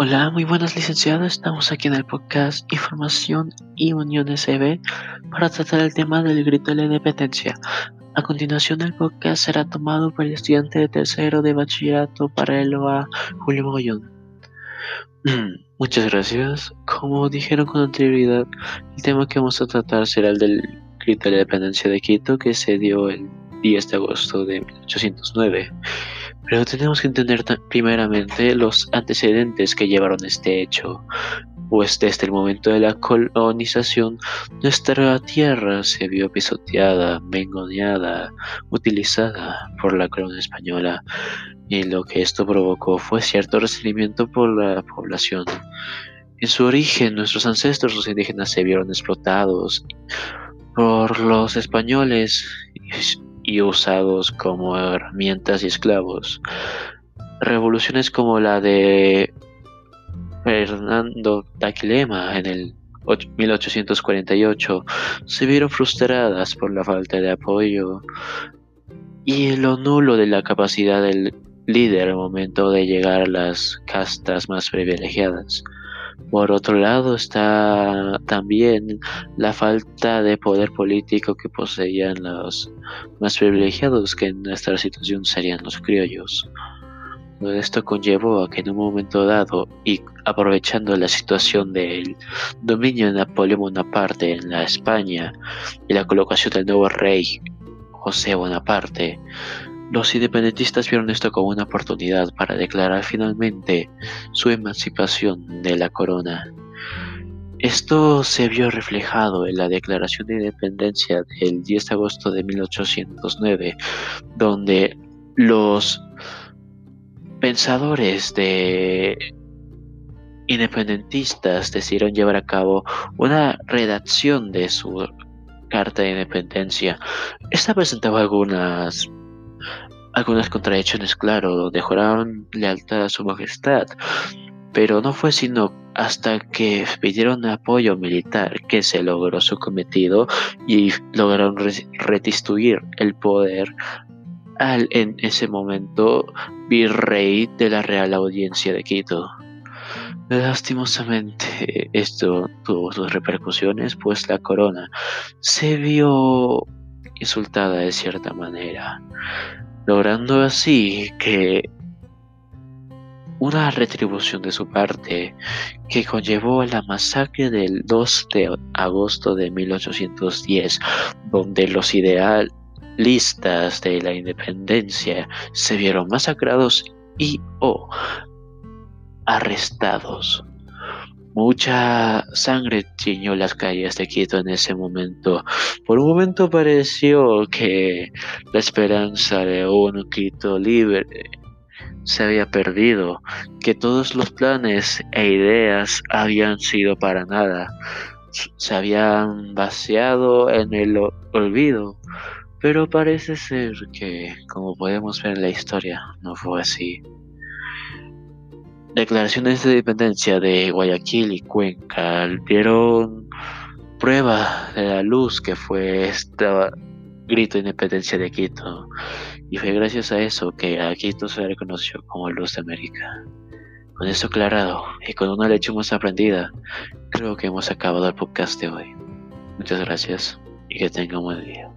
Hola, muy buenas licenciados. Estamos aquí en el podcast Información y Unión SB para tratar el tema del grito de la independencia. A continuación, el podcast será tomado por el estudiante de tercero de bachillerato para el OA Julio Mogollón. Muchas gracias. Como dijeron con anterioridad, el tema que vamos a tratar será el del grito de la independencia de Quito que se dio el 10 de agosto de 1809. Pero tenemos que entender primeramente los antecedentes que llevaron este hecho, pues desde el momento de la colonización nuestra tierra se vio pisoteada, mengoneada, utilizada por la corona española y lo que esto provocó fue cierto resentimiento por la población. En su origen, nuestros ancestros, los indígenas, se vieron explotados por los españoles y usados como herramientas y esclavos. Revoluciones como la de Fernando Taquilema en el 1848 se vieron frustradas por la falta de apoyo y lo nulo de la capacidad del líder al momento de llegar a las castas más privilegiadas. Por otro lado está también la falta de poder político que poseían los más privilegiados, que en nuestra situación serían los criollos. Esto conllevó a que en un momento dado, y aprovechando la situación del dominio de Napoleón Bonaparte en la España y la colocación del nuevo rey José Bonaparte, los independentistas vieron esto como una oportunidad para declarar finalmente su emancipación de la corona. Esto se vio reflejado en la Declaración de Independencia del 10 de agosto de 1809, donde los pensadores de independentistas decidieron llevar a cabo una redacción de su carta de independencia. Esta presentaba algunas algunas contradicciones, claro, donde juraron lealtad a su majestad, pero no fue sino hasta que pidieron apoyo militar que se logró su cometido y lograron restituir el poder al en ese momento virrey de la Real Audiencia de Quito. Lastimosamente esto tuvo sus repercusiones, pues la corona se vio insultada de cierta manera logrando así que una retribución de su parte que conllevó a la masacre del 2 de agosto de 1810, donde los idealistas de la independencia se vieron masacrados y o arrestados. Mucha sangre tiñó las calles de Quito en ese momento. Por un momento pareció que la esperanza de un Quito libre se había perdido, que todos los planes e ideas habían sido para nada, se habían vaciado en el olvido. Pero parece ser que, como podemos ver en la historia, no fue así. Declaraciones de independencia de Guayaquil y Cuenca dieron prueba de la luz que fue este grito de independencia de Quito. Y fue gracias a eso que a Quito se reconoció como Luz de América. Con esto aclarado y con una lección más aprendida, creo que hemos acabado el podcast de hoy. Muchas gracias y que tengan un buen día.